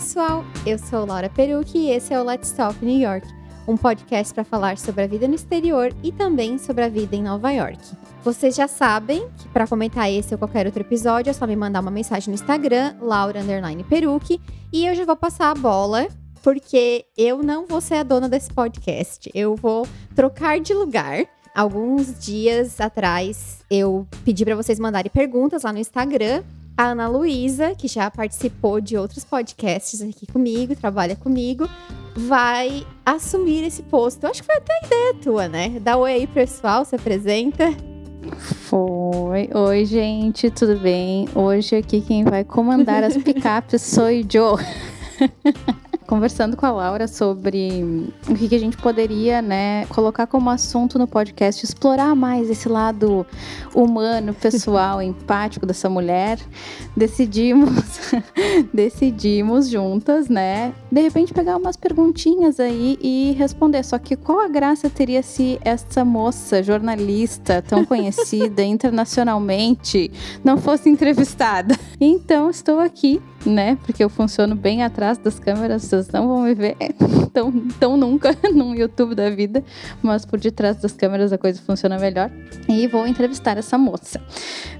pessoal! Eu sou Laura Perucci e esse é o Let's Talk New York, um podcast para falar sobre a vida no exterior e também sobre a vida em Nova York. Vocês já sabem que para comentar esse ou qualquer outro episódio é só me mandar uma mensagem no Instagram, Laura Perucci, e eu já vou passar a bola porque eu não vou ser a dona desse podcast. Eu vou trocar de lugar. Alguns dias atrás eu pedi para vocês mandarem perguntas lá no Instagram a Ana Luísa, que já participou de outros podcasts aqui comigo, trabalha comigo, vai assumir esse posto. Eu acho que foi até a ideia tua, né? Dá oi aí, pessoal, se apresenta. Foi. Oi, gente, tudo bem? Hoje aqui quem vai comandar as picapes sou eu. conversando com a Laura sobre o que, que a gente poderia, né, colocar como assunto no podcast, explorar mais esse lado humano, pessoal, empático dessa mulher. Decidimos, decidimos juntas, né, de repente pegar umas perguntinhas aí e responder. Só que qual a graça teria se essa moça jornalista tão conhecida internacionalmente não fosse entrevistada? Então estou aqui né? Porque eu funciono bem atrás das câmeras, vocês não vão me ver tão, tão nunca no YouTube da vida, mas por detrás das câmeras a coisa funciona melhor. E vou entrevistar essa moça.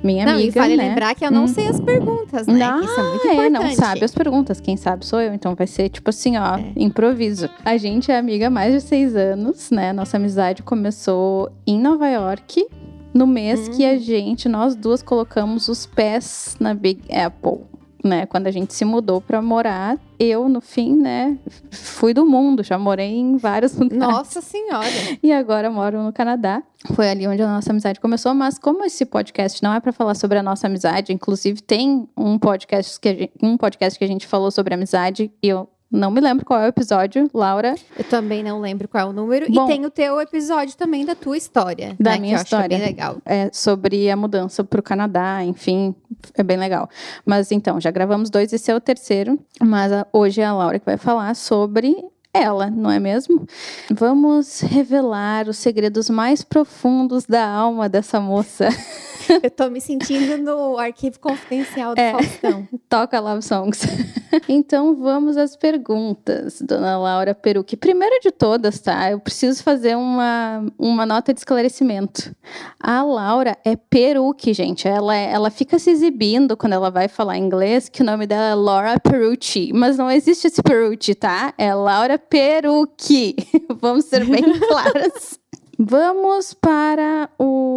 Minha não, amiga. E vale né? lembrar que eu não hum. sei as perguntas, né? Não, Isso é muito importante. É, não sabe as perguntas. Quem sabe sou eu. Então vai ser tipo assim, ó, é. improviso. A gente é amiga há mais de seis anos, né? Nossa amizade começou em Nova York. No mês hum. que a gente, nós duas, colocamos os pés na Big Apple né, quando a gente se mudou para morar, eu, no fim, né, fui do mundo, já morei em vários lugares. Nossa Senhora! E agora moro no Canadá. Foi ali onde a nossa amizade começou, mas como esse podcast não é para falar sobre a nossa amizade, inclusive tem um podcast que gente, um podcast que a gente falou sobre amizade e eu não me lembro qual é o episódio, Laura. Eu também não lembro qual é o número. Bom, e tem o teu episódio também da tua história. Da né, minha que história. é bem legal. É sobre a mudança para o Canadá, enfim, é bem legal. Mas então, já gravamos dois, esse é o terceiro. Mas hoje é a Laura que vai falar sobre ela, não é mesmo? Vamos revelar os segredos mais profundos da alma dessa moça. Eu tô me sentindo no arquivo confidencial do é, Faustão. Toca Love Songs. então vamos às perguntas, dona Laura Peruque. Primeira de todas, tá? Eu preciso fazer uma, uma nota de esclarecimento. A Laura é Peruque, gente. Ela, é, ela fica se exibindo quando ela vai falar inglês, que o nome dela é Laura Perucci. Mas não existe esse Perucci, tá? É Laura Peruque. Vamos ser bem claras. Vamos para o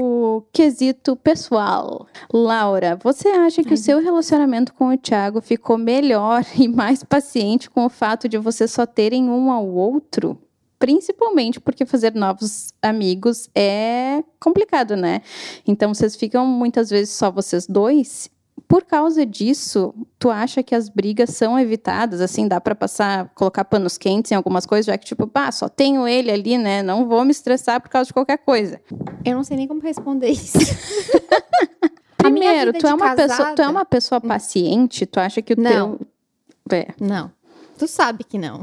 quesito pessoal. Laura, você acha que o seu relacionamento com o Thiago ficou melhor e mais paciente com o fato de vocês só terem um ao outro? Principalmente porque fazer novos amigos é complicado, né? Então vocês ficam muitas vezes só vocês dois por causa disso, tu acha que as brigas são evitadas? Assim, dá para passar, colocar panos quentes em algumas coisas, já que, tipo, pá, só tenho ele ali, né? Não vou me estressar por causa de qualquer coisa. Eu não sei nem como responder isso. Primeiro, tu é, uma casada... pessoa, tu é uma pessoa paciente? Tu acha que o não. teu. É. Não. Tu sabe que não.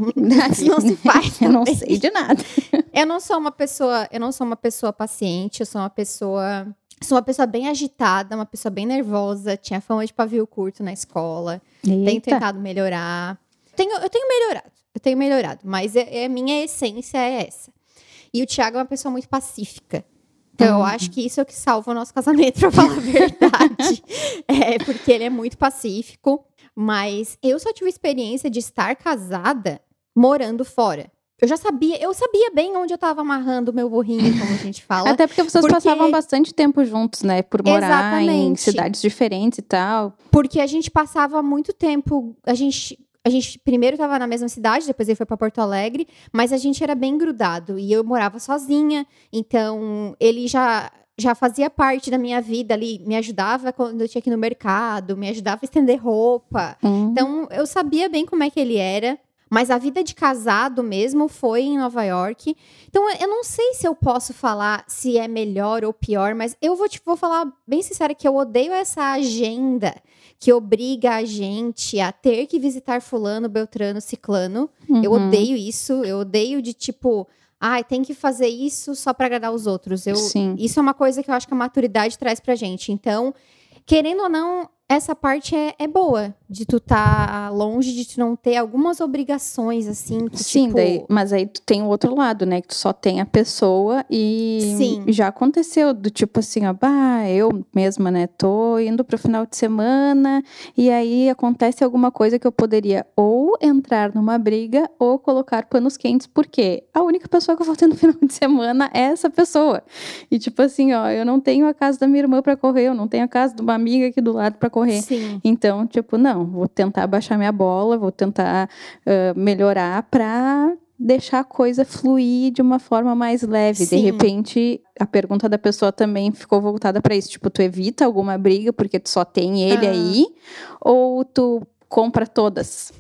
Isso não se faz. eu não sei de nada. eu não sou uma pessoa, eu não sou uma pessoa paciente, eu sou uma pessoa Sou uma pessoa bem agitada, uma pessoa bem nervosa, tinha fama de pavio curto na escola. Eita. Tenho tentado melhorar. Tenho, eu tenho melhorado, eu tenho melhorado, mas é, é, minha essência é essa. E o Thiago é uma pessoa muito pacífica. Então, eu uhum. acho que isso é o que salva o nosso casamento, pra falar a verdade. é, porque ele é muito pacífico. Mas eu só tive experiência de estar casada morando fora. Eu já sabia, eu sabia bem onde eu tava amarrando o meu burrinho, como a gente fala. Até porque vocês porque... passavam bastante tempo juntos, né? Por morar Exatamente. em cidades diferentes e tal. Porque a gente passava muito tempo. A gente. A gente primeiro estava na mesma cidade, depois ele foi para Porto Alegre, mas a gente era bem grudado e eu morava sozinha, então ele já já fazia parte da minha vida ali, me ajudava quando eu tinha que ir no mercado, me ajudava a estender roupa. Hum. Então eu sabia bem como é que ele era. Mas a vida de casado mesmo foi em Nova York. Então eu não sei se eu posso falar se é melhor ou pior, mas eu vou, te, vou falar bem sincera que eu odeio essa agenda que obriga a gente a ter que visitar fulano, beltrano, ciclano. Uhum. Eu odeio isso. Eu odeio de tipo, ai, ah, tem que fazer isso só para agradar os outros. Eu, Sim. Isso é uma coisa que eu acho que a maturidade traz pra gente. Então, querendo ou não, essa parte é, é boa, de tu tá longe, de tu não ter algumas obrigações, assim. Que, Sim, tipo, daí, mas aí tu tem o outro lado, né? Que tu só tem a pessoa e Sim. já aconteceu do tipo assim, ó, bah, eu mesma, né? Tô indo pro final de semana e aí acontece alguma coisa que eu poderia ou entrar numa briga ou colocar panos quentes, porque a única pessoa que eu vou ter no final de semana é essa pessoa. E tipo assim, ó, eu não tenho a casa da minha irmã pra correr, eu não tenho a casa de uma amiga aqui do lado pra correr. Sim. Então, tipo, não, vou tentar baixar minha bola, vou tentar ah, melhorar pra deixar a coisa fluir de uma forma mais leve. Sim. De repente, a pergunta da pessoa também ficou voltada pra isso. Tipo, tu evita alguma briga porque tu só tem ele Ah. aí? Ou tu compra todas?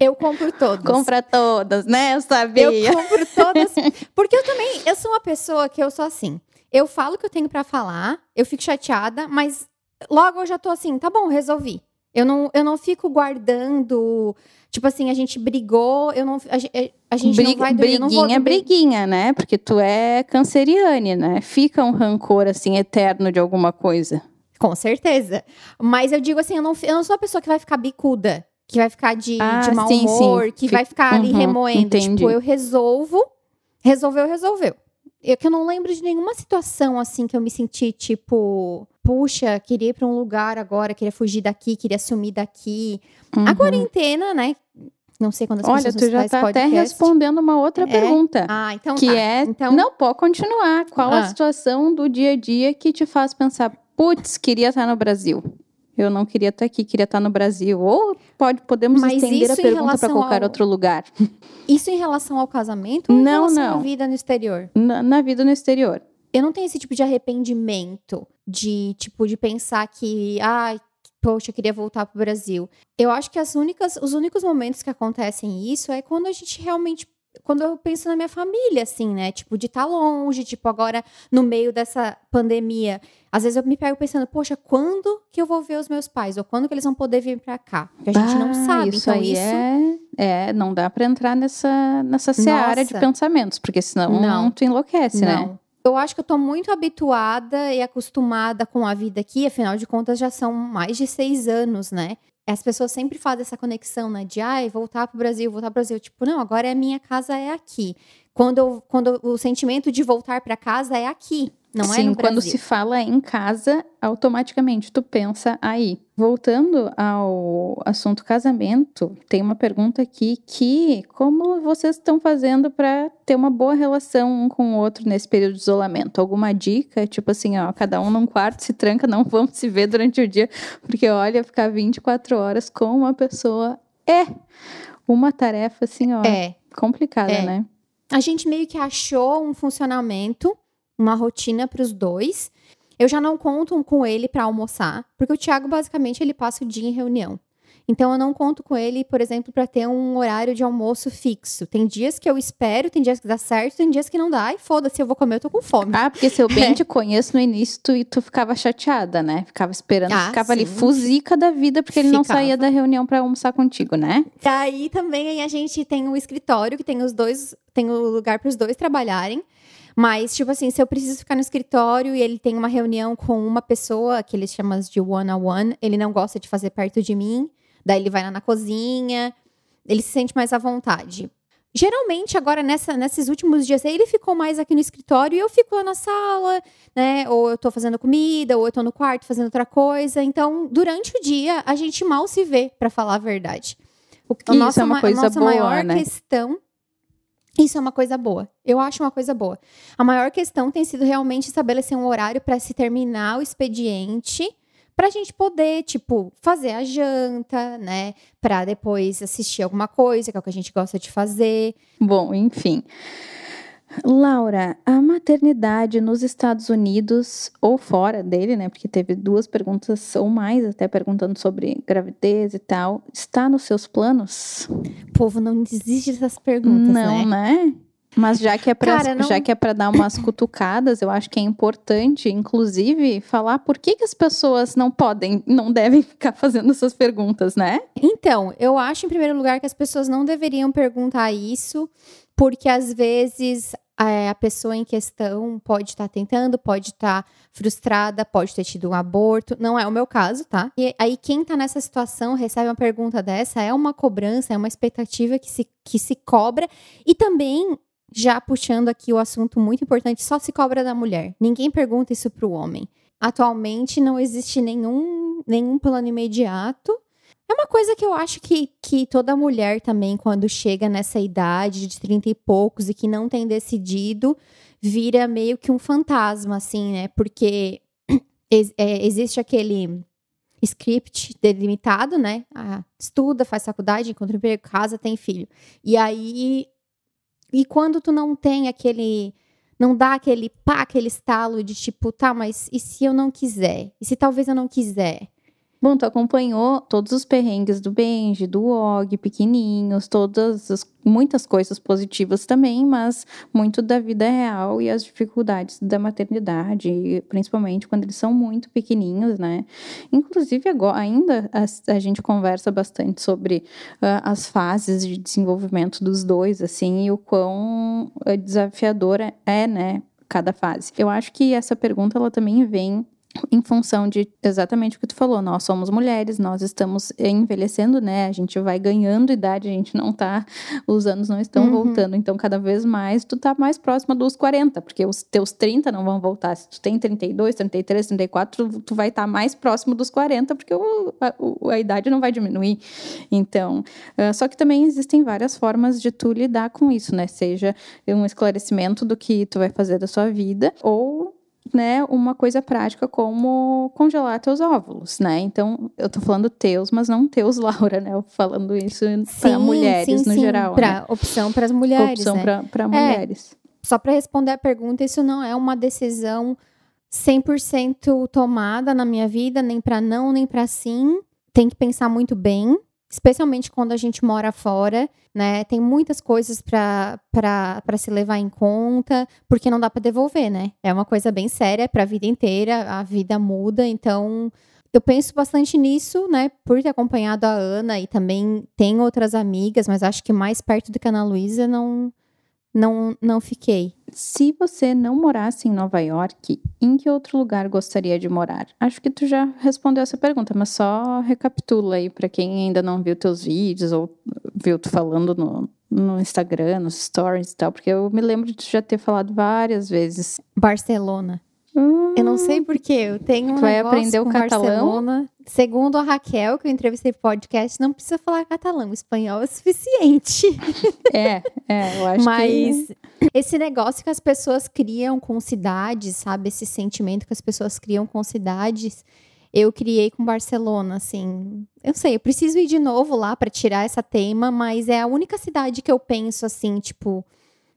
Eu compro todas. Compra todas, né? Eu sabia. Eu compro todas. Porque eu também, eu sou uma pessoa que eu sou assim. Eu falo o que eu tenho pra falar, eu fico chateada, mas logo eu já tô assim, tá bom, resolvi. Eu não, eu não fico guardando, tipo assim, a gente brigou, eu não, a, ge- a gente não Briga- vai dormir, não briguinha, dormir. briguinha, né? Porque tu é canceriane, né? Fica um rancor, assim, eterno de alguma coisa. Com certeza. Mas eu digo assim, eu não, eu não sou a pessoa que vai ficar bicuda, que vai ficar de, Ah, de mau sim, sim. humor, que Fi- vai ficar ali Uhum, remoendo. entendi. Tipo, eu resolvo, resolveu, resolveu. Eu que eu não lembro de nenhuma situação assim que eu me senti tipo, puxa, queria ir pra um lugar agora, queria fugir daqui, queria sumir daqui. A Uhum. quarentena, né? Não sei quando as Olha, pessoas tu já fazem tá até respondendo uma outra É? pergunta. Ah, então que tá. é, então, não, pode continuar. Qual a Ah. situação do dia a dia que te faz pensar, putz, queria estar no Brasil? Eu não queria estar aqui, queria estar no Brasil. Ou pode, podemos Mas estender a em pergunta para relação qualquer ao- outro lugar. isso em relação ao casamento ou em Não, relação à não. vida no exterior? Na, na vida no exterior. Eu não tenho esse tipo de arrependimento de tipo de pensar que ai poxa eu queria voltar pro Brasil eu acho que as únicas os únicos momentos que acontecem isso é quando a gente realmente quando eu penso na minha família assim né tipo de estar longe tipo agora no meio dessa pandemia às vezes eu me pego pensando poxa quando que eu vou ver os meus pais ou quando que eles vão poder vir pra cá porque a gente não Ah, sabe isso então aí isso é, é, não dá para entrar nessa, nessa seara de Nossa. pensamentos, porque senão Não. tu enlouquece, né? Eu acho que eu tô muito habituada e acostumada com a vida aqui, afinal de contas já são mais de seis anos, né? As pessoas sempre fazem essa conexão, né? De ai, voltar pro Brasil, voltar pro Brasil. Tipo, não, agora a minha casa é aqui. Quando, eu- quando o sentimento de voltar pra casa é aqui, não é Sim, no quando Brasil. se fala em casa, automaticamente tu pensa aí. Voltando ao assunto casamento, tem uma pergunta aqui que como vocês estão fazendo para ter uma boa relação um com o outro nesse período de isolamento? Alguma dica? Tipo assim, ó, cada um num quarto, se tranca, não vamos se ver durante o dia, porque olha, ficar 24 horas com uma pessoa é uma tarefa assim, ó, É. complicada, É. né? A gente meio que achou um funcionamento, uma rotina para os dois. Eu já não conto com ele para almoçar, porque o Thiago basicamente ele passa o dia em reunião. Então eu não conto com ele, por exemplo, para ter um horário de almoço fixo. Tem dias que eu espero, tem dias que dá certo, tem dias que não dá. E foda-se, eu vou comer, eu tô com fome. Ah, porque se eu bem É. te conheço no início, tu, tu ficava chateada, né? Ficava esperando, Ah, ficava ali sim. fuzica da vida, porque ele não Ficava. saía da reunião pra almoçar contigo, né? E aí também a gente tem um escritório que tem os dois, tem o lugar para os dois trabalharem. Mas, tipo assim, se eu preciso ficar no escritório e ele tem uma reunião com uma pessoa, que eles chamam de one-on-one, ele não gosta de fazer perto de mim. Daí ele vai lá na cozinha, ele se sente mais à vontade. Geralmente, agora, nessa, nesses últimos dias, ele ficou mais aqui no escritório e eu fico lá na sala, né? Ou eu tô fazendo comida, ou eu tô no quarto fazendo outra coisa. Então, durante o dia, a gente mal se vê, pra falar a verdade. O, a Isso nossa, é uma ma- coisa a nossa boa, maior né? questão. Isso é uma coisa boa. Eu acho uma coisa boa. A maior questão tem sido realmente estabelecer um horário para se terminar o expediente, pra gente poder, tipo, fazer a janta, né? Pra depois assistir alguma coisa, que é o que a gente gosta de fazer. Bom, enfim. Laura, a maternidade nos Estados Unidos ou fora dele, né? Porque teve duas perguntas ou mais, até perguntando sobre gravidez e tal. Está nos seus planos? O povo não desiste dessas perguntas, não, né? né? Mas já que é para Cara, não- já que é para dar umas cutucadas, eu acho que é importante, inclusive, falar por que, que as pessoas não podem, não devem ficar fazendo essas perguntas, né? Então, eu acho, em primeiro lugar, que as pessoas não deveriam perguntar isso, porque às vezes a, a pessoa em questão pode estar tá tentando, pode estar tá frustrada, pode ter tido um aborto. Não é o meu caso, tá? E aí, quem está nessa situação recebe uma pergunta dessa, é uma cobrança, é uma expectativa que se, que se cobra. E também já puxando aqui o assunto muito importante, só se cobra da mulher. Ninguém pergunta isso para o homem. Atualmente não existe nenhum, nenhum plano imediato. É uma coisa que eu acho que, que toda mulher também, quando chega nessa idade de 30 e poucos e que não tem decidido, vira meio que um fantasma, assim, né? Porque é, existe aquele script delimitado, né? Ah, estuda, faz faculdade, encontra emprego, casa, tem filho. E aí. E quando tu não tem aquele não dá aquele pá, aquele estalo de tipo, tá, mas e se eu não quiser? E se talvez eu não quiser? Bom, tu acompanhou todos os perrengues do Benji, do Og, pequenininhos, todas as, muitas coisas positivas também, mas muito da vida real e as dificuldades da maternidade, principalmente quando eles são muito pequenininhos, né? Inclusive agora ainda a, a gente conversa bastante sobre uh, as fases de desenvolvimento dos dois, assim, e o quão uh, desafiadora é, né? Cada fase. Eu acho que essa pergunta ela também vem em função de exatamente o que tu falou, nós somos mulheres, nós estamos envelhecendo, né? A gente vai ganhando idade, a gente não tá, os anos não estão uhum. voltando, então cada vez mais tu tá mais próxima dos 40, porque os teus 30 não vão voltar. Se tu tem 32, 33, 34, tu, tu vai estar tá mais próximo dos 40, porque o, a, a, idade não vai diminuir. Então, uh, só que também existem várias formas de tu lidar com isso, né? Seja um esclarecimento do que tu vai fazer da sua vida, ou né, uma coisa prática como congelar teus óvulos, né? Então, eu tô falando teus, mas não teus, Laura, né? Eu falando isso para mulheres sim, no sim, geral. Pra, né? Opção para as mulheres. Opção né? para é, mulheres. Só para responder a pergunta, isso não é uma decisão 100% tomada na minha vida, nem para não, nem para sim. Tem que pensar muito bem especialmente quando a gente mora fora, né? Tem muitas coisas para se levar em conta, porque não dá para devolver, né? É uma coisa bem séria para a vida inteira, a vida muda, então eu penso bastante nisso, né? Por ter acompanhado a Ana e também tem outras amigas, mas acho que mais perto do que a Ana Luísa não não, não fiquei. Se você não morasse em Nova York, em que outro lugar gostaria de morar? Acho que tu já respondeu essa pergunta, mas só recapitula aí para quem ainda não viu teus vídeos ou viu tu falando no, no Instagram, nos stories e tal, porque eu me lembro de tu já ter falado várias vezes. Barcelona. Hum. Eu não sei porquê, eu tenho um Vai aprender o catalão? Barcelona. Segundo a Raquel, que eu entrevistei no podcast, não precisa falar catalão, espanhol é o suficiente. É, é, eu acho Mas que... esse negócio que as pessoas criam com cidades, sabe? Esse sentimento que as pessoas criam com cidades, eu criei com Barcelona, assim. Eu sei, eu preciso ir de novo lá para tirar essa tema, mas é a única cidade que eu penso assim, tipo,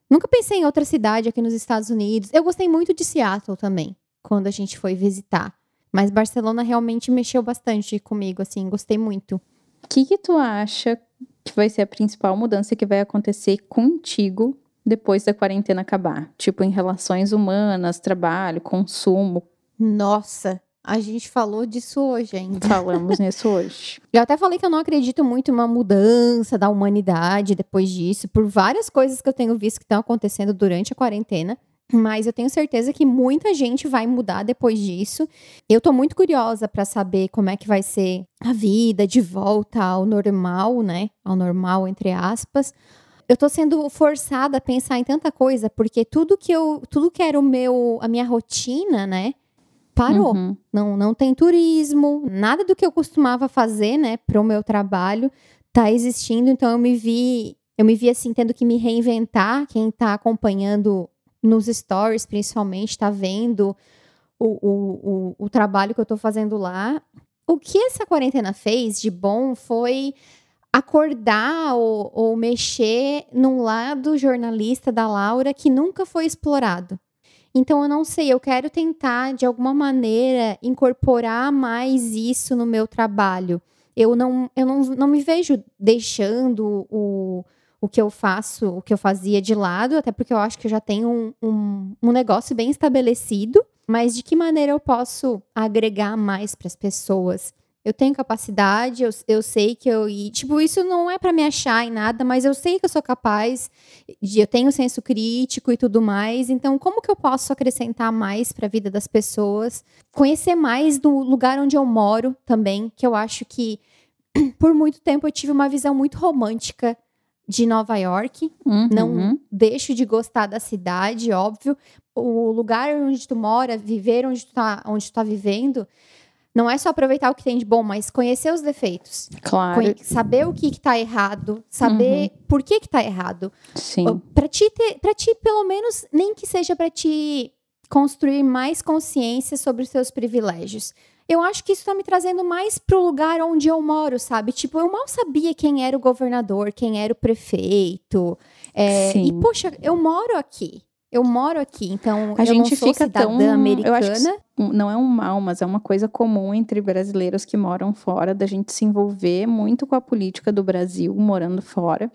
Nunca pensei em outra cidade aqui nos Estados Unidos. Eu gostei muito de Seattle também, quando a gente foi visitar. Mas Barcelona realmente mexeu bastante comigo, assim, gostei muito. O que, que tu acha que vai ser a principal mudança que vai acontecer contigo depois da quarentena acabar? Tipo, em relações humanas, trabalho, consumo. Nossa, a gente falou disso hoje ainda. Falamos nisso hoje. Eu até falei que eu não acredito muito em uma mudança da humanidade depois disso, por várias coisas que eu tenho visto que estão acontecendo durante a quarentena. Mas eu tenho certeza que muita gente vai mudar depois disso. Eu tô muito curiosa para saber como é que vai ser a vida de volta ao normal, né? Ao normal, entre aspas. Eu tô sendo forçada a pensar em tanta coisa, porque tudo que eu, tudo que era o meu, a minha rotina, né? Parou. Uhum. Não, não tem turismo, nada do que eu costumava fazer, né, para o meu trabalho tá existindo. Então eu me vi, eu me vi assim tendo que me reinventar. Quem está acompanhando nos stories, principalmente, está vendo o, o, o, o trabalho que eu estou fazendo lá. O que essa quarentena fez de bom foi acordar ou, ou mexer num lado jornalista da Laura que nunca foi explorado. Então eu não sei, eu quero tentar de alguma maneira incorporar mais isso no meu trabalho. Eu não, eu não, não me vejo deixando o, o que eu faço, o que eu fazia de lado, até porque eu acho que eu já tenho um, um, um negócio bem estabelecido. Mas de que maneira eu posso agregar mais para as pessoas? Eu tenho capacidade, eu, eu sei que eu. E, tipo, isso não é para me achar em nada, mas eu sei que eu sou capaz, de, eu tenho senso crítico e tudo mais. Então, como que eu posso acrescentar mais para a vida das pessoas? Conhecer mais do lugar onde eu moro também, que eu acho que por muito tempo eu tive uma visão muito romântica de Nova York. Uhum. Não deixo de gostar da cidade, óbvio. O lugar onde tu mora, viver onde tu tá, onde tu tá vivendo, não é só aproveitar o que tem de bom, mas conhecer os defeitos. Claro. Conhe saber o que, que tá errado, saber uhum. por que, que tá errado. Sim. Para ti, ter, ti, pelo menos, nem que seja para ti construir mais consciência sobre os seus privilégios eu acho que isso está me trazendo mais pro lugar onde eu moro, sabe? Tipo, eu mal sabia quem era o governador, quem era o prefeito. É, e, poxa, eu moro aqui. Eu moro aqui, então a eu gente fica tão, americana. Eu acho que não é um mal, mas é uma coisa comum entre brasileiros que moram fora, da gente se envolver muito com a política do Brasil, morando fora,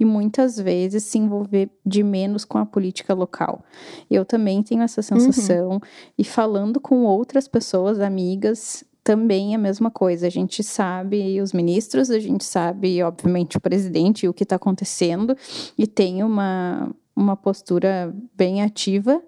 e muitas vezes se envolver de menos com a política local. Eu também tenho essa sensação, uhum. e falando com outras pessoas, amigas, também é a mesma coisa. A gente sabe os ministros, a gente sabe, obviamente, o presidente e o que está acontecendo, e tem uma uma postura bem ativa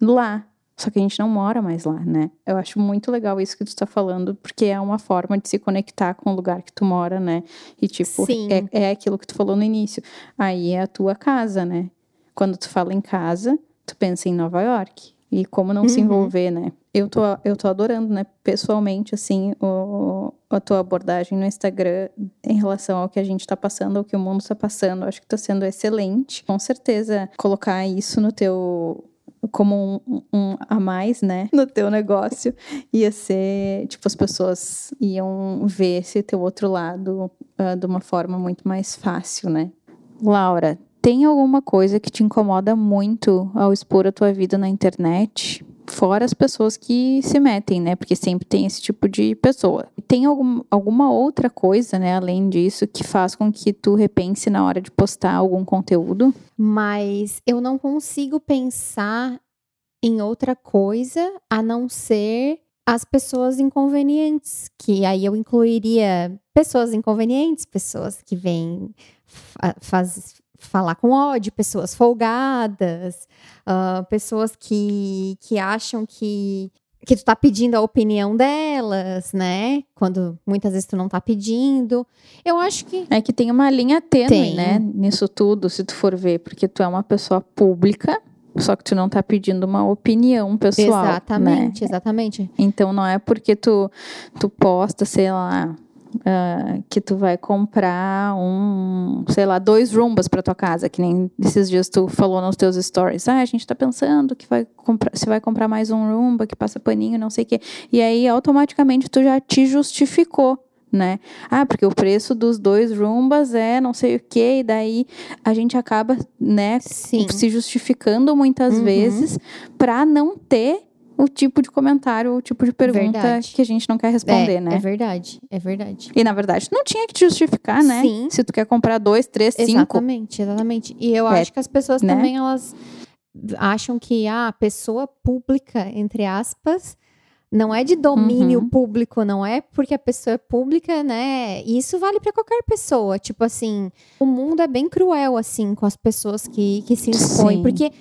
lá. Só que a gente não mora mais lá, né? Eu acho muito legal isso que tu está falando, porque é uma forma de se conectar com o lugar que tu mora, né? E, tipo, é, é aquilo que tu falou no início. Aí é a tua casa, né? Quando tu fala em casa, tu pensa em Nova York. E como não uhum. se envolver, né? Eu tô, eu tô adorando, né? Pessoalmente, assim, o, a tua abordagem no Instagram em relação ao que a gente está passando, ao que o mundo está passando. Acho que está sendo excelente. Com certeza, colocar isso no teu como um, um, a mais, né, no teu negócio, ia ser, tipo, as pessoas iam ver esse teu outro lado uh, de uma forma muito mais fácil, né. Laura, tem alguma coisa que te incomoda muito ao expor a tua vida na internet? Fora as pessoas que se metem, né? Porque sempre tem esse tipo de pessoa. Tem algum, alguma outra coisa, né, além disso, que faz com que tu repense na hora de postar algum conteúdo? Mas eu não consigo pensar em outra coisa a não ser as pessoas inconvenientes, que aí eu incluiria pessoas inconvenientes, pessoas que vêm faz, falar com ódio, pessoas folgadas, uh, pessoas que, que acham que que tu tá pedindo a opinião delas, né? Quando muitas vezes tu não tá pedindo. Eu acho que. É que tem uma linha tênue, né? Nisso tudo, se tu for ver, porque tu é uma pessoa pública, só que tu não tá pedindo uma opinião pessoal. Exatamente, né? exatamente. Então não é porque tu, tu posta, sei lá, Uh, que tu vai comprar um, sei lá, dois rumbas para tua casa, que nem esses dias tu falou nos teus stories. Ah, a gente tá pensando que vai comprar, se vai comprar mais um rumba que passa paninho, não sei o quê. E aí automaticamente tu já te justificou né? Ah, porque o preço dos dois rumbas é não sei o que, e daí a gente acaba, né, Sim. se justificando muitas uhum. vezes para não ter o tipo de comentário, o tipo de pergunta verdade. que a gente não quer responder, é, né? É verdade, é verdade. E na verdade, não tinha que te justificar, né? Sim. Se tu quer comprar dois, três, cinco. Exatamente, exatamente. E eu é, acho que as pessoas né? também, elas acham que ah, a pessoa pública, entre aspas, não é de domínio uhum. público, não é porque a pessoa é pública, né? E isso vale para qualquer pessoa. Tipo assim, o mundo é bem cruel, assim, com as pessoas que, que se expõem. Sim. Porque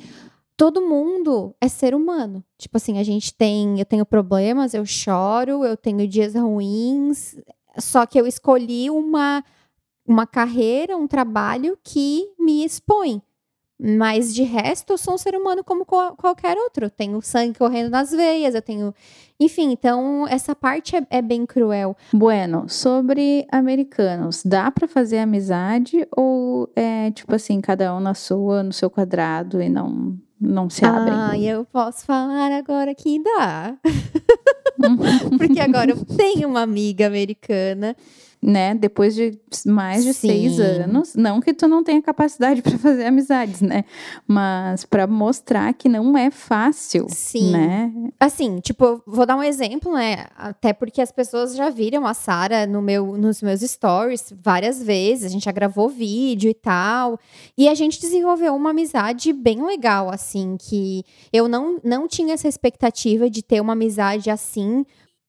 todo mundo é ser humano. Tipo assim, a gente tem, eu tenho problemas, eu choro, eu tenho dias ruins, só que eu escolhi uma uma carreira, um trabalho que me expõe. Mas de resto, eu sou um ser humano como qualquer outro. Eu tenho sangue correndo nas veias, eu tenho. Enfim, então essa parte é, é bem cruel. Bueno, sobre americanos, dá para fazer amizade ou é tipo assim, cada um na sua, no seu quadrado e não não se abrem. Ah, eu posso falar agora que dá. Porque agora eu tenho uma amiga americana né? Depois de mais de Sim. seis anos, não que tu não tenha capacidade para fazer amizades, né? Mas para mostrar que não é fácil, Sim. né? Assim, tipo, vou dar um exemplo, né? Até porque as pessoas já viram a Sara no meu, nos meus stories várias vezes. A gente já gravou vídeo e tal, e a gente desenvolveu uma amizade bem legal, assim, que eu não não tinha essa expectativa de ter uma amizade assim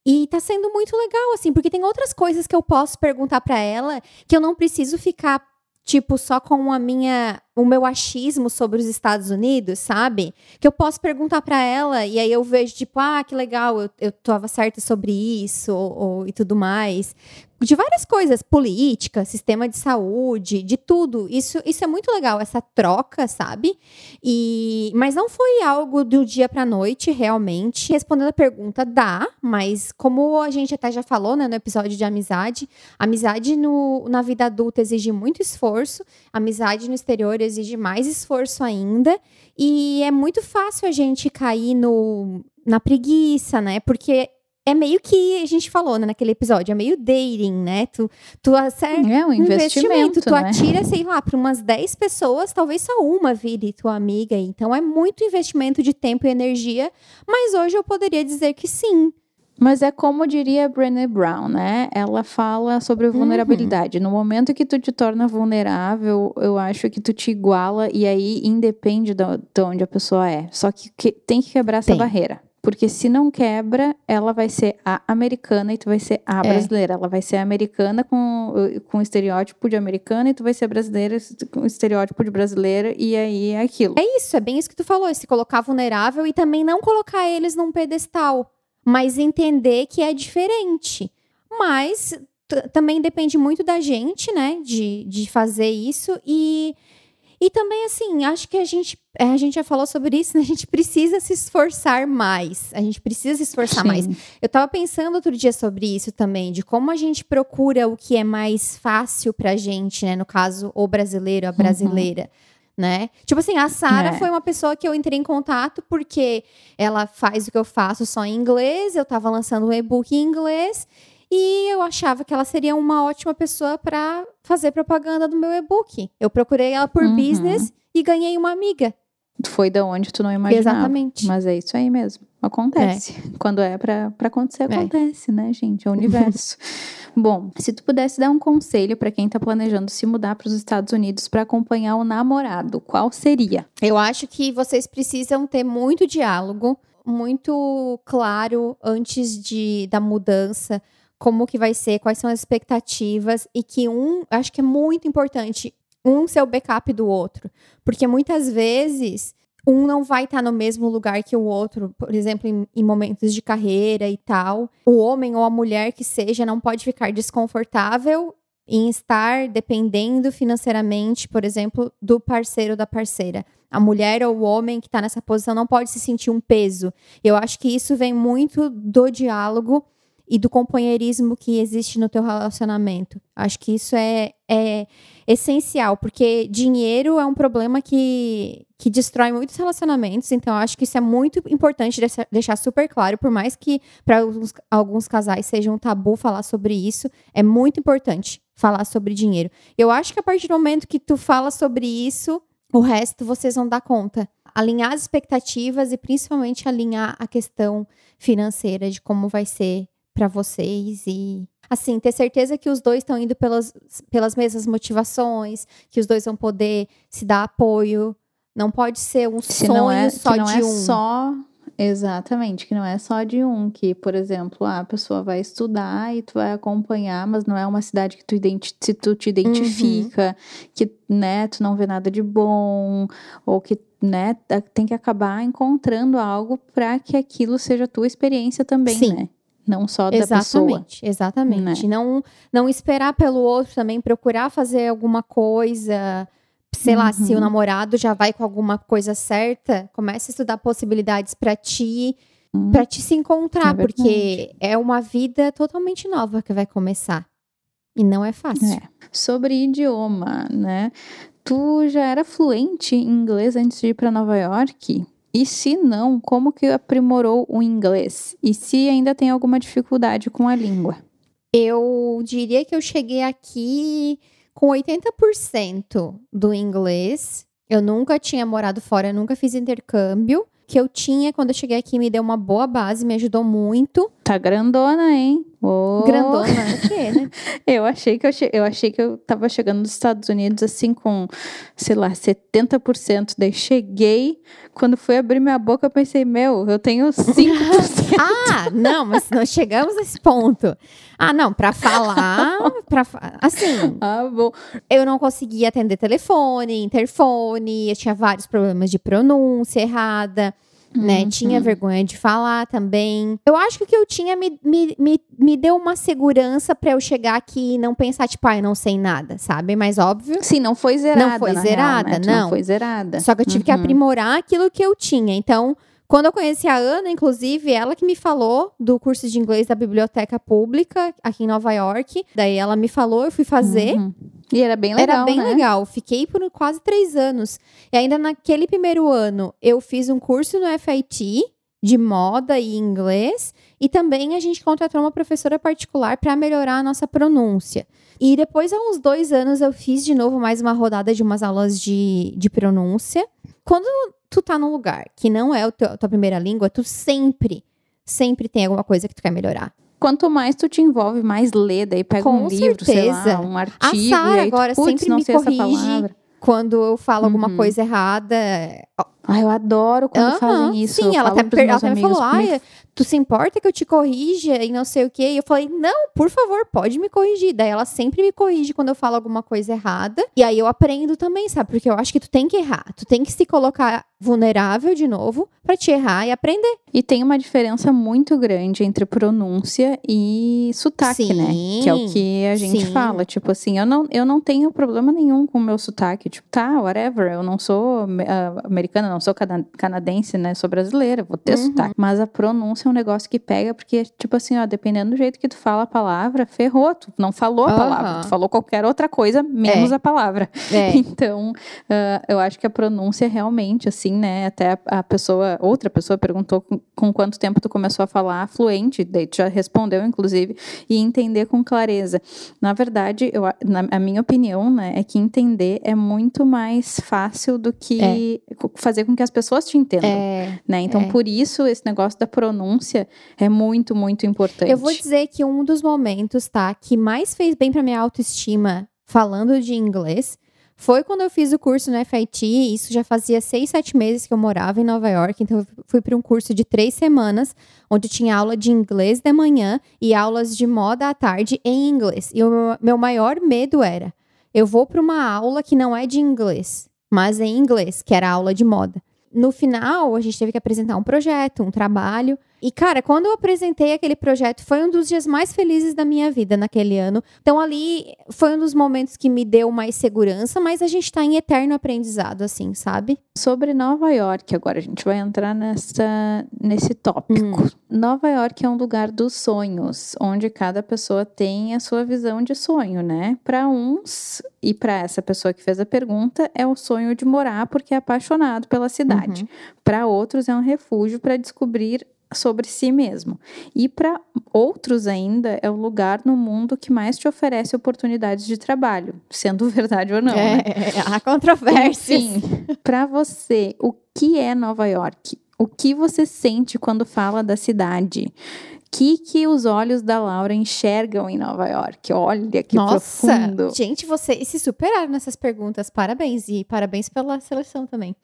E tá sendo muito legal, assim, porque tem outras coisas que eu posso perguntar para ela que eu não preciso ficar tipo, só com a minha, o meu achismo sobre os Estados Unidos, sabe? Que eu posso perguntar para ela e aí eu vejo, tipo, ah, que legal, eu, eu tava certa sobre isso ou, ou, e tudo mais de várias coisas, política, sistema de saúde, de tudo. Isso, isso é muito legal, essa troca, sabe? E, mas não foi algo do dia para noite, realmente. Respondendo a pergunta, dá, mas como a gente até já falou, né, no episódio de amizade, amizade no, na vida adulta exige muito esforço, amizade no exterior exige mais esforço ainda, e é muito fácil a gente cair no, na preguiça, né? Porque é meio que a gente falou né, naquele episódio, é meio dating, né? Tu, tu acerta é um investimento, investimento tu né? atira, sei lá, para umas 10 pessoas, talvez só uma vire tua amiga. Então é muito investimento de tempo e energia, mas hoje eu poderia dizer que sim. Mas é como diria Brené Brown, né? Ela fala sobre vulnerabilidade. Uhum. No momento que tu te torna vulnerável, eu acho que tu te iguala e aí independe de onde a pessoa é. Só que, que tem que quebrar essa tem. barreira. Porque se não quebra, ela vai ser a americana e tu vai ser a é. brasileira. Ela vai ser americana com, com estereótipo de americana e tu vai ser brasileira com estereótipo de brasileira e aí é aquilo. É isso, é bem isso que tu falou. Se colocar vulnerável e também não colocar eles num pedestal. Mas entender que é diferente. Mas também depende muito da gente, né? De, de fazer isso e e também, assim, acho que a gente, é, a gente já falou sobre isso, né? A gente precisa se esforçar mais. A gente precisa se esforçar Sim. mais. Eu tava pensando outro dia sobre isso também, de como a gente procura o que é mais fácil pra gente, né? No caso, o brasileiro, a uhum. brasileira. Uhum. Né? Tipo assim, a Sara é. foi uma pessoa que eu entrei em contato porque ela faz o que eu faço só em inglês, eu tava lançando um e-book em inglês e eu achava que ela seria uma ótima pessoa para fazer propaganda do meu e-book. Eu procurei ela por uhum. business e ganhei uma amiga. Foi da onde tu não imaginava. Exatamente. Mas é isso aí mesmo. Acontece. É. Quando é para acontecer, é. acontece, é. né, gente? É o universo. Bom, se tu pudesse dar um conselho para quem tá planejando se mudar para os Estados Unidos para acompanhar o namorado, qual seria? Eu acho que vocês precisam ter muito diálogo, muito claro antes de da mudança como que vai ser, quais são as expectativas e que um, acho que é muito importante um ser o backup do outro, porque muitas vezes um não vai estar no mesmo lugar que o outro, por exemplo, em, em, momentos de carreira e tal. O homem ou a mulher que seja não pode ficar desconfortável em estar dependendo financeiramente, por exemplo, do parceiro ou da parceira. A mulher ou o homem que está nessa posição não pode se sentir um peso. Eu acho que isso vem muito do diálogo e do companheirismo que existe no teu relacionamento. Acho que isso é, é essencial, porque dinheiro é um problema que, que destrói muitos relacionamentos, então acho que isso é muito importante deixar, super claro, por mais que para alguns, alguns casais seja um tabu falar sobre isso, é muito importante falar sobre dinheiro. Eu acho que a partir do momento que tu fala sobre isso, o resto vocês vão dar conta alinhar as expectativas e principalmente alinhar a questão financeira de como vai ser para vocês e assim, ter certeza que os dois estão indo pelas, pelas mesmas motivações, que os dois vão poder se dar apoio. Não pode ser um Se sonho é, só não de é um. Só Exatamente, que não é só de um, que, por exemplo, a pessoa vai estudar e tu vai acompanhar, mas não é uma cidade que tu, identi se tu te identifica, uhum. que, né, tu não vê nada de bom, ou que, né, tem que acabar encontrando algo para que aquilo seja a tua experiência também, Sim. né? Não só da exatamente, pessoa. Exatamente, né? Não, não esperar pelo outro também, procurar fazer alguma coisa, sei uhum. lá, se o uhum. namorado já vai com alguma coisa certa, comece a estudar possibilidades para ti, uhum. para te se encontrar, é porque é uma vida totalmente nova que vai começar. E não é fácil. É. Sobre idioma, né? Tu já era fluente em inglês antes de ir para Nova York? E se não, como que aprimorou o inglês? E se ainda tem alguma dificuldade com a língua? Eu diria que eu cheguei aqui com 80% do inglês. Eu nunca tinha morado fora, nunca fiz intercâmbio. Que eu tinha quando eu cheguei aqui me deu uma boa base, me ajudou muito. Tá grandona, hein? Oh. Grandona. o quê, né? eu achei que eu, eu achei que eu tava chegando nos Estados Unidos assim com, sei lá, 70%. Daí cheguei, quando fui abrir minha boca, eu pensei, meu, eu tenho 5%. ah, não, mas nós chegamos nesse ponto. Ah, não, para falar, para assim. Ah, bom. Eu não conseguia atender telefone, interfone, eu tinha vários problemas de pronúncia errada né? Uhum. Tinha vergonha de falar também. Eu acho que o que eu tinha me, me, me, me deu uma segurança para eu chegar aqui e não pensar, tipo, ai, ah, não sei nada, sabe? Mas óbvio. Sim, não foi zerada. Não foi zerada, real, né? não. Não foi zerada. Só que eu tive uhum. que aprimorar aquilo que eu tinha. Então, quando eu conheci a Ana, inclusive, ela que me falou do curso de inglês da Biblioteca Pública aqui em Nova York. Daí ela me falou, eu fui fazer. Uhum. E era bem legal. Era bem né? legal. Fiquei por quase três anos. E ainda naquele primeiro ano, eu fiz um curso no FIT de moda e inglês. E também a gente contratou uma professora particular para melhorar a nossa pronúncia. E depois, há uns dois anos, eu fiz de novo mais uma rodada de umas aulas de, de pronúncia. Quando tu tá num lugar que não é a tua primeira língua, tu sempre, sempre tem alguma coisa que tu quer melhorar quanto mais tu te envolve, mais lê, daí pega Com um livro, certeza. sei lá, um artigo. A Sarah agora tu, sempre me corrige quando eu falo uhum. alguma coisa errada. Ah, eu adoro quando uhum, fazem isso. Sim, ela até, ela até me falou, ah, tu se importa que eu te corrija e não sei o quê? E eu falei, não, por favor, pode me corrigir. Daí ela sempre me corrige quando eu falo alguma coisa errada. E aí eu aprendo também, sabe? Porque eu acho que tu tem que errar. Tu tem que se colocar vulnerável de novo para te errar e aprender. E tem uma diferença muito grande entre pronúncia e sotaque, sim, né? Que é o que a gente sim. fala. Tipo assim, eu não, eu não tenho problema nenhum com o meu sotaque. Tipo, tá, whatever. Eu não sou uh, americana, não sou canadense, né? Sou brasileira, vou ter uhum. sotaque. Mas a pronúncia é um negócio que pega, porque, tipo assim, ó, dependendo do jeito que tu fala a palavra, ferrou. Tu não falou a uhum. palavra, tu falou qualquer outra coisa, menos é. a palavra. É. Então, uh, eu acho que a pronúncia realmente, assim, né? Até a pessoa, outra pessoa perguntou com, com quanto tempo tu começou a falar fluente, daí tu já respondeu, inclusive, e entender com clareza. Na verdade, eu, na a minha opinião, né, é que entender é muito mais fácil do que é. fazer com que as pessoas te entendam, é. né? Então, é. por isso, esse negócio da pronúncia é muito, muito importante. Eu vou dizer que um dos momentos, tá, que mais fez bem para minha autoestima falando de inglês foi quando eu fiz o curso no FIT, isso já fazia seis, sete meses que eu morava em Nova York, então eu fui para um curso de três semanas, onde tinha aula de inglês de manhã e aulas de moda à tarde em inglês. E o meu maior medo era, eu vou para uma aula que não é de inglês, mas é em inglês, que era aula de moda. No final, a gente teve que apresentar um projeto, um trabalho, e, cara, quando eu apresentei aquele projeto, foi um dos dias mais felizes da minha vida naquele ano. Então, ali foi um dos momentos que me deu mais segurança, mas a gente tá em eterno aprendizado, assim, sabe? Sobre Nova York, agora a gente vai entrar nessa, nesse tópico. Hum. Nova York é um lugar dos sonhos, onde cada pessoa tem a sua visão de sonho, né? Para uns, e para essa pessoa que fez a pergunta, é o sonho de morar porque é apaixonado pela cidade. Uhum. Para outros, é um refúgio para descobrir sobre si mesmo. E para outros ainda é o lugar no mundo que mais te oferece oportunidades de trabalho, sendo verdade ou não. É, né? há controvérsias. Sim. para você, o que é Nova York? O que você sente quando fala da cidade? Que, que os olhos da Laura enxergam em Nova York? Olha que Nossa, profundo. Gente, vocês se superaram nessas perguntas. Parabéns. E parabéns pela seleção também.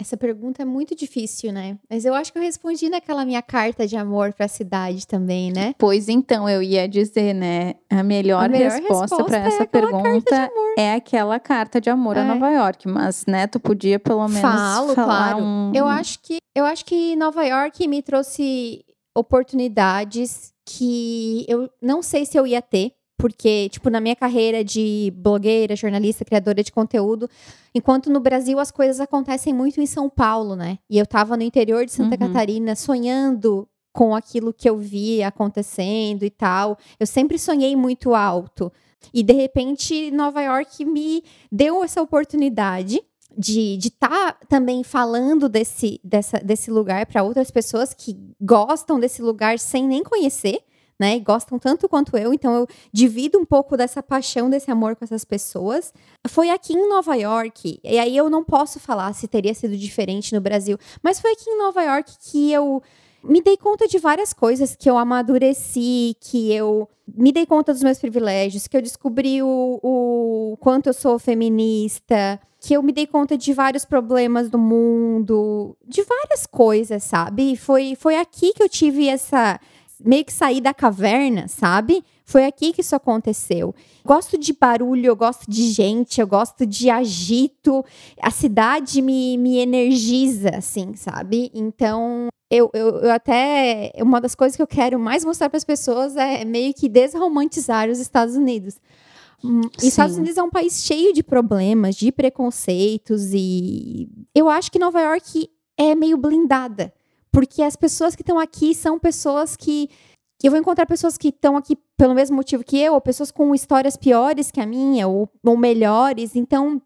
Essa pergunta é muito difícil, né? Mas eu acho que eu respondi naquela minha carta de amor para a cidade também, né? Pois então, eu ia dizer, né? A melhor, a melhor resposta, para é essa pergunta é aquela carta de amor é. a Nova York. Mas, né, tu podia pelo menos Falo, falar claro. um... Eu acho que eu acho que Nova York me trouxe oportunidades que eu não sei se eu ia ter porque, tipo, na minha carreira de blogueira, jornalista, criadora de conteúdo, enquanto no Brasil as coisas acontecem muito em São Paulo, né? E eu tava no interior de Santa uhum. Catarina sonhando com aquilo que eu via acontecendo e tal. Eu sempre sonhei muito alto. E de repente, Nova York me deu essa oportunidade de estar tá também falando desse, dessa, desse lugar para outras pessoas que gostam desse lugar sem nem conhecer né? E gostam tanto quanto eu, então eu divido um pouco dessa paixão, desse amor com essas pessoas. Foi aqui em Nova York, e aí eu não posso falar se teria sido diferente no Brasil, mas foi aqui em Nova York que eu me dei conta de várias coisas que eu amadureci, que eu me dei conta dos meus privilégios, que eu descobri o, o quanto eu sou feminista, que eu me dei conta de vários problemas do mundo, de várias coisas, sabe? Foi, foi aqui que eu tive essa. Meio que sair da caverna, sabe? Foi aqui que isso aconteceu. Gosto de barulho, eu gosto de gente, eu gosto de agito. A cidade me, me energiza, assim, sabe? Então, eu, eu, eu, até. Uma das coisas que eu quero mais mostrar para as pessoas é meio que desromantizar os Estados Unidos. Hum, Sim. Estados Unidos é um país cheio de problemas, de preconceitos, e eu acho que Nova York é meio blindada. Porque as pessoas que estão aqui são pessoas que eu vou encontrar pessoas que estão aqui pelo mesmo motivo que eu, ou pessoas com histórias piores que a minha, ou, ou melhores. Então,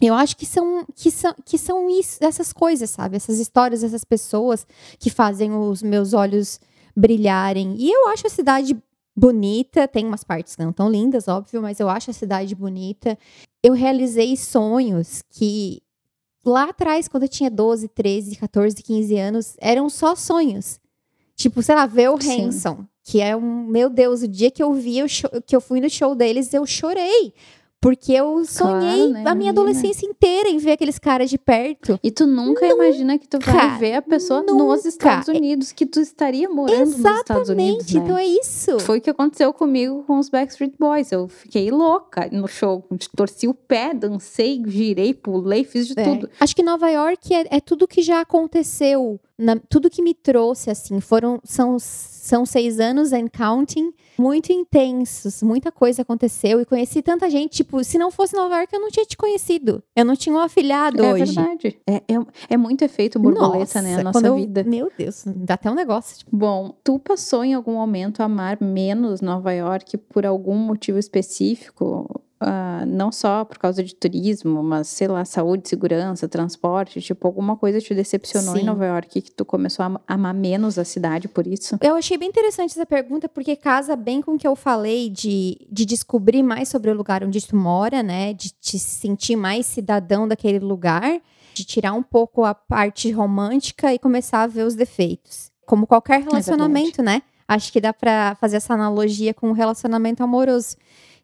eu acho que são, que são, que são isso, essas coisas, sabe? Essas histórias, essas pessoas que fazem os meus olhos brilharem. E eu acho a cidade bonita, tem umas partes não tão lindas, óbvio, mas eu acho a cidade bonita. Eu realizei sonhos que lá atrás, quando eu tinha 12, 13, 14, 15 anos, eram só sonhos. Tipo, sei lá, ver o Hanson, que é um. Meu Deus, o dia que eu vi, show, que eu fui no show deles, eu chorei. Porque eu sonhei claro, né, a minha adolescência inteira em ver aqueles caras de perto. E tu nunca, nunca imagina que tu vai ver a pessoa nunca. nos Estados Unidos, que tu estaria morando Exatamente, nos Estados Unidos. Né? então é isso. Foi o que aconteceu comigo com os Backstreet Boys. Eu fiquei louca no show. Torci o pé, dancei, girei, pulei, fiz de é. tudo. Acho que Nova York é, é tudo que já aconteceu na, tudo que me trouxe, assim, foram, são, são seis anos and counting, muito intensos, muita coisa aconteceu e conheci tanta gente, tipo, se não fosse Nova York eu não tinha te conhecido, eu não tinha um afilhado é hoje. Verdade. É verdade, é, é muito efeito borboleta, nossa, né, a nossa eu, vida. Meu Deus, dá até um negócio. Tipo. Bom, tu passou em algum momento a amar menos Nova York por algum motivo específico? Uh, não só por causa de turismo, mas sei lá, saúde, segurança, transporte, tipo, alguma coisa te decepcionou Sim. em Nova York que tu começou a amar menos a cidade por isso? Eu achei bem interessante essa pergunta, porque casa bem com o que eu falei de, de descobrir mais sobre o lugar onde tu mora, né? De te sentir mais cidadão daquele lugar, de tirar um pouco a parte romântica e começar a ver os defeitos. Como qualquer relacionamento, é né? Acho que dá para fazer essa analogia com um relacionamento amoroso.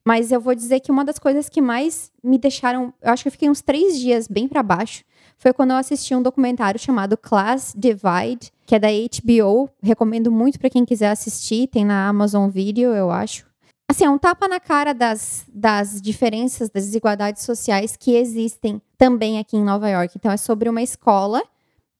Mas eu vou dizer que uma das coisas que mais me deixaram. Eu acho que eu fiquei uns três dias bem para baixo. Foi quando eu assisti um documentário chamado Class Divide, que é da HBO. Recomendo muito para quem quiser assistir. Tem na Amazon Video, eu acho. Assim, é um tapa na cara das, das diferenças, das desigualdades sociais que existem também aqui em Nova York. Então, é sobre uma escola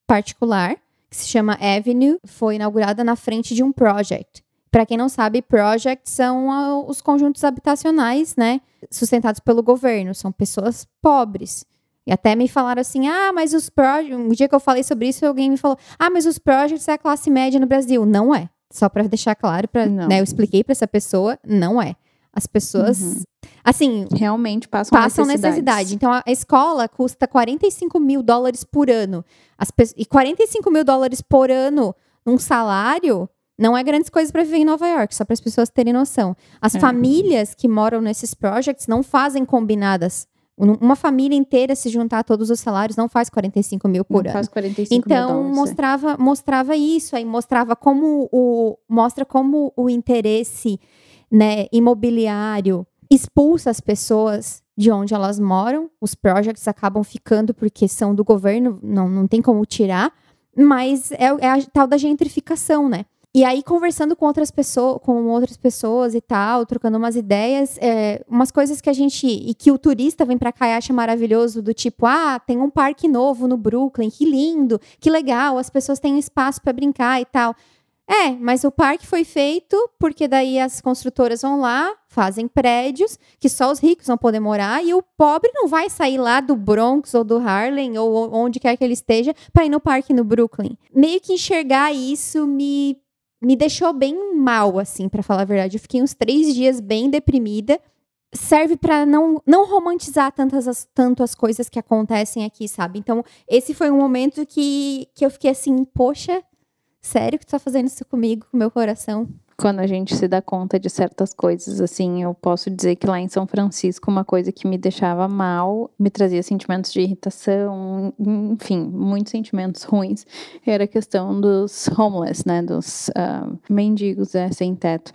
particular que se chama Avenue. Foi inaugurada na frente de um project. Para quem não sabe, projects são os conjuntos habitacionais, né, sustentados pelo governo, são pessoas pobres. E até me falaram assim: "Ah, mas os projects, um dia que eu falei sobre isso, alguém me falou: "Ah, mas os projects é a classe média no Brasil". Não é. Só para deixar claro, para, né, eu expliquei para essa pessoa, não é. As pessoas, uhum. assim, realmente passam, passam necessidade. Então, a escola custa 45 mil dólares por ano. As e 45 mil dólares por ano num salário não é grandes coisas para viver em Nova York, só para as pessoas terem noção. As é. famílias que moram nesses projects não fazem combinadas. Uma família inteira se juntar todos os salários não faz 45 mil por não ano. Faz 45 então mil mostrava é. mostrava isso, aí mostrava como o mostra como o interesse né, imobiliário expulsa as pessoas de onde elas moram. Os projects acabam ficando porque são do governo, não, não tem como tirar. Mas é, é a tal da gentrificação, né? E aí, conversando com outras pessoas, com outras pessoas e tal, trocando umas ideias, é, umas coisas que a gente. E que o turista vem pra cá e acha maravilhoso, do tipo, ah, tem um parque novo no Brooklyn, que lindo, que legal, as pessoas têm espaço para brincar e tal. É, mas o parque foi feito porque daí as construtoras vão lá, fazem prédios que só os ricos vão poder morar e o pobre não vai sair lá do Bronx ou do Harlem ou onde quer que ele esteja para ir no parque no Brooklyn. Meio que enxergar isso me me deixou bem mal, assim, para falar a verdade. Eu fiquei uns três dias bem deprimida. Serve para não, não romantizar tantas as, tanto as coisas que acontecem aqui, sabe? Então, esse foi um momento que, que eu fiquei assim, poxa, sério que tu tá fazendo isso comigo, com meu coração? Quando a gente se dá conta de certas coisas, assim, eu posso dizer que lá em São Francisco, uma coisa que me deixava mal, me trazia sentimentos de irritação, enfim, muitos sentimentos ruins, era a questão dos homeless, né, dos uh, mendigos, é, sem teto.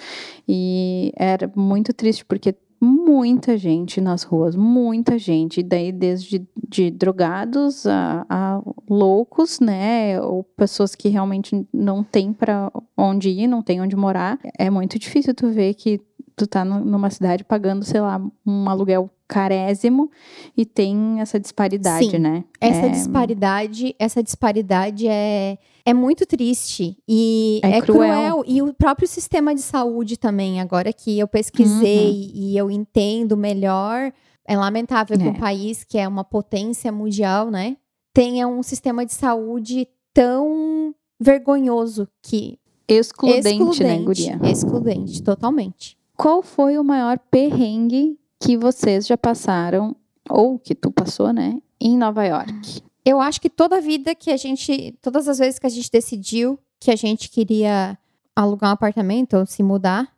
E era muito triste, porque muita gente nas ruas, muita gente, daí desde de drogados a, a, loucos, né, ou pessoas que realmente não têm para onde ir, não tem onde morar. É muito difícil tu ver que tu tá numa cidade pagando, sei lá, um aluguel carésimo e tem essa disparidade, Sim, né? Essa é... disparidade, essa disparidade é, é muito triste e é, é cruel. cruel. E o próprio sistema de saúde também, agora que eu pesquisei Uhum. e eu entendo melhor, é lamentável que É. um país que é uma potência mundial, né, tenha um sistema de saúde tão vergonhoso que excludente, né, guria? excludente, totalmente. Qual foi o maior perrengue que vocês já passaram, ou que tu passou, né, em Nova York? Eu acho que toda a vida que a gente, todas as vezes que a gente decidiu que a gente queria alugar um apartamento ou se mudar,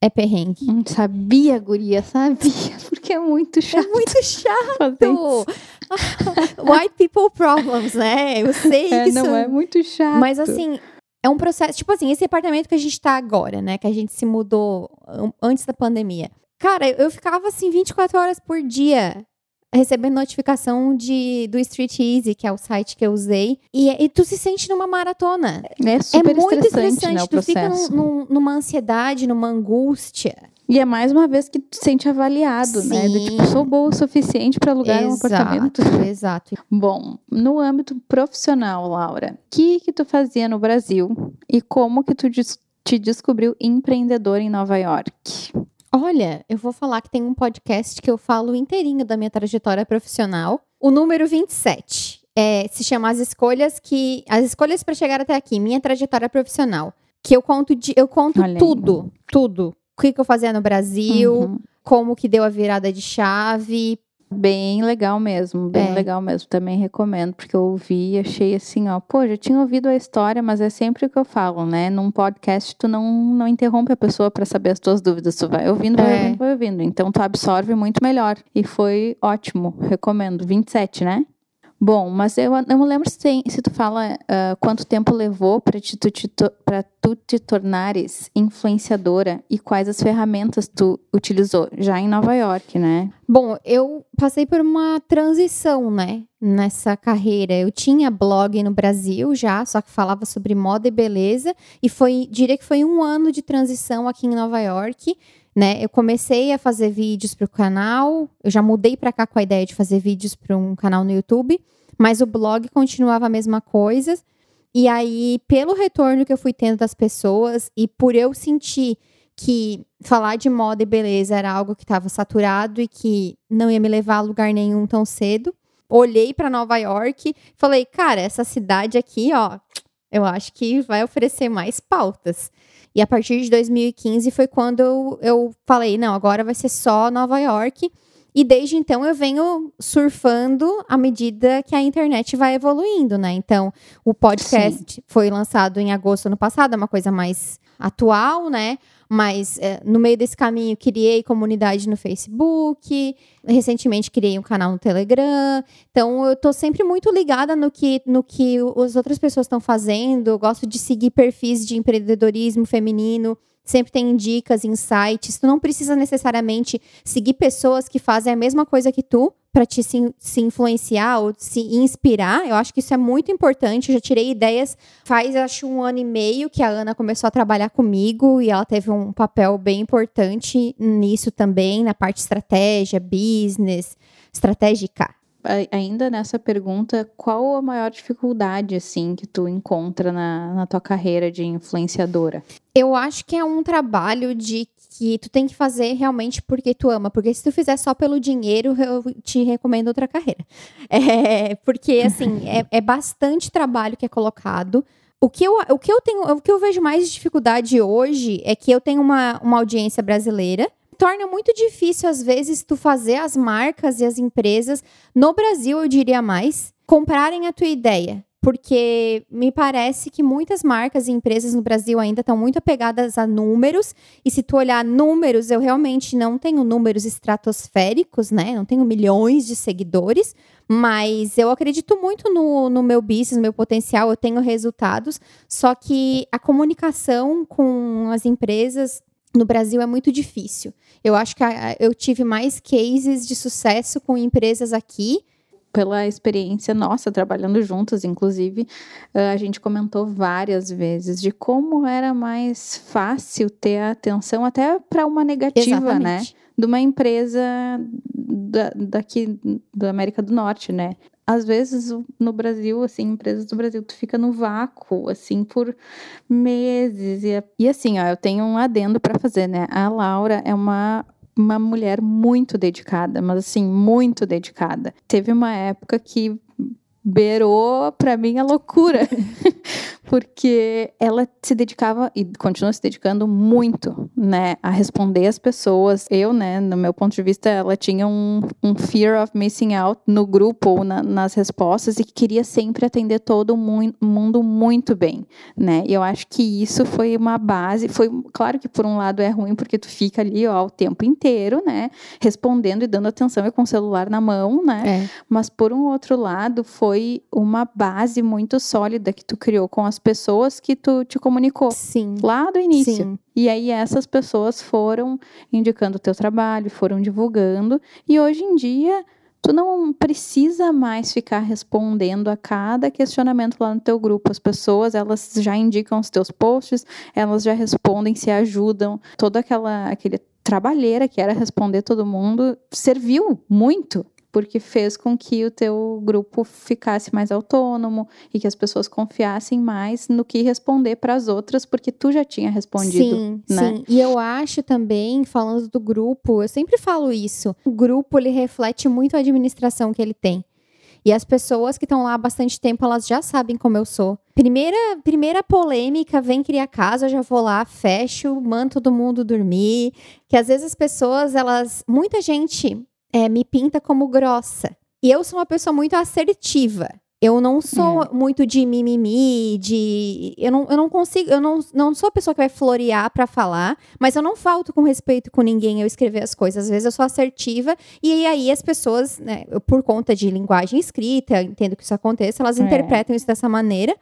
é perrengue. Hum, Sabia, guria, sabia, porque é muito É chato muito chato. isso. White people problems, né? Eu sei É, que não isso... é muito chato. Mas assim, é um processo. Tipo assim, esse apartamento que a gente tá agora, né? Que a gente se mudou antes da pandemia. Cara, eu ficava assim 24 horas por dia recebendo notificação de, do Street Easy, que é o site que eu usei. E, e tu se sente numa maratona. é super é muito estressante, estressante. né, tu fica processo. num- num- numa ansiedade, numa angústia. E é mais uma vez que tu se sente avaliado, né? Do tipo, Sim. sou boa o suficiente para alugar um apartamento. Exato. Bom, no âmbito profissional, Laura, o que que tu fazia no Brasil e como que tu te descobriu empreendedor em Nova York? Olha, eu vou falar que tem um podcast que eu falo inteirinho da minha trajetória profissional. O número 27. É, se chama As Escolhas que. As escolhas para chegar até aqui, minha trajetória profissional. Que eu conto de, eu conto Olha aí. tudo. Que, que eu fazia no Brasil, Uhum. como que deu a virada de chave. Bem legal mesmo, bem É. legal mesmo. Também recomendo, porque eu ouvi e achei assim, ó, pô, já tinha ouvido a história, mas é sempre o que eu falo, né? Num podcast, tu não, não interrompe a pessoa para saber as tuas dúvidas. Tu vai ouvindo, vai É. ouvindo, vai ouvindo. Então tu absorve muito melhor. E foi ótimo, recomendo. 27, né? Bom, mas eu não lembro se, se tu fala ah, quanto tempo levou para tu, te tu te tornares influenciadora e quais as ferramentas tu utilizou já em Nova York, né? Bom, eu passei por uma transição, né, nessa carreira. Eu tinha blog no Brasil já, só que falava sobre moda e beleza, e foi, diria que foi um ano de transição aqui em Nova York, né? Eu comecei a fazer vídeos para o canal, eu já mudei para cá com a ideia de fazer vídeos para um canal no YouTube, mas o blog continuava a mesma coisa. E aí, pelo retorno que eu fui tendo das pessoas e por eu sentir que falar de moda e beleza era algo que estava saturado e que não ia me levar a lugar nenhum tão cedo. Olhei para Nova York e falei, cara, essa cidade aqui, ó, eu acho que vai oferecer mais pautas. E a partir de 2015 foi quando eu, falei, não, agora vai ser só Nova York. E desde então eu venho surfando à medida que a internet vai evoluindo, né? Então, o podcast foi lançado em agosto ano passado, é uma coisa mais atual, né? Mas eh, no meio desse caminho criei comunidade no Facebook, recentemente criei um canal no Telegram. Então eu tô sempre muito ligada no que, no que as outras pessoas estão fazendo. Eu gosto de seguir perfis de empreendedorismo feminino. Sempre tem dicas, insights. Tu não precisa necessariamente seguir pessoas que fazem a mesma coisa que tu para te se, se influenciar ou se inspirar. Eu acho que isso é muito importante. Eu já tirei ideias faz acho um ano e meio que a Ana começou a trabalhar comigo e ela teve um papel bem importante nisso também, na parte estratégia, business, estratégica. Ainda nessa pergunta, qual a maior dificuldade, assim, que tu encontra na, na tua carreira de influenciadora? Eu acho que é um trabalho de que tu tem que fazer realmente porque tu ama. Porque se tu fizer só pelo dinheiro, eu te recomendo outra carreira. É, porque, assim, é, é bastante trabalho que é colocado. O que, eu, o, que eu tenho, o que eu vejo mais de dificuldade hoje é que eu tenho uma, uma audiência brasileira. Torna muito difícil, às vezes, tu fazer as marcas e as empresas, no Brasil, eu diria mais, comprarem a tua ideia. porque me parece que muitas marcas e empresas no Brasil ainda estão muito apegadas a números, e se tu olhar números, eu realmente não tenho números estratosféricos, né? Não tenho milhões de seguidores, mas eu acredito muito no, no meu business, no meu potencial, eu tenho resultados, só que a comunicação com as empresas no Brasil é muito difícil. Eu acho que a, eu tive mais cases de sucesso com empresas aqui pela experiência nossa trabalhando juntas, inclusive, a gente comentou várias vezes de como era mais fácil ter atenção até para uma negativa, né? Exatamente. né? De uma empresa da, daqui da América do Norte, né? Às vezes no Brasil, assim, empresas do Brasil, tu fica no vácuo, assim, por meses. E, e assim, ó, eu tenho um adendo para fazer, né? A Laura é uma uma mulher muito dedicada, mas assim, muito dedicada. Teve uma época que beirou para mim a loucura. porque ela se dedicava e continua se dedicando muito, né, a responder as pessoas. Eu, né, no meu ponto de vista, ela tinha um, um fear of missing out no grupo ou na, nas respostas e que queria sempre atender todo mundo muito bem, né? E eu acho que isso foi uma base, foi claro que por um lado é ruim porque tu fica ali ó, o tempo inteiro, né, respondendo e dando atenção e com o celular na mão, né? É. Mas por um outro lado foi uma base muito sólida que tu criou com as pessoas que tu te comunicou. Sim. Lá do início. Sim. E aí essas pessoas foram indicando o teu trabalho, foram divulgando. E hoje em dia, tu não precisa mais ficar respondendo a cada questionamento lá no teu grupo. As pessoas, elas já indicam os teus posts, elas já respondem, se ajudam. Toda aquela aquele trabalheira que era responder todo mundo serviu muito porque fez com que o teu grupo ficasse mais autônomo e que as pessoas confiassem mais no que responder para as outras, porque tu já tinha respondido. Sim, né? sim. E eu acho também, falando do grupo, eu sempre falo isso. O grupo ele reflete muito a administração que ele tem. E as pessoas que estão lá há bastante tempo, elas já sabem como eu sou. Primeira, primeira polêmica, vem criar casa, eu já vou lá, fecho, mando todo mundo dormir. Que às vezes as pessoas, elas. Muita gente é, me pinta como grossa. E eu sou uma pessoa muito assertiva. Eu não sou é. muito de mimimi, de. Eu não, eu não consigo. Eu não, não sou a pessoa que vai florear para falar, mas eu não falto com respeito com ninguém eu escrever as coisas. Às vezes eu sou assertiva, e aí as pessoas, né, por conta de linguagem escrita, entendo que isso aconteça, elas é. interpretam isso dessa maneira.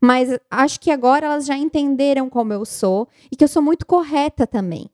Mas acho que agora elas já entenderam como eu sou e que eu sou muito correta também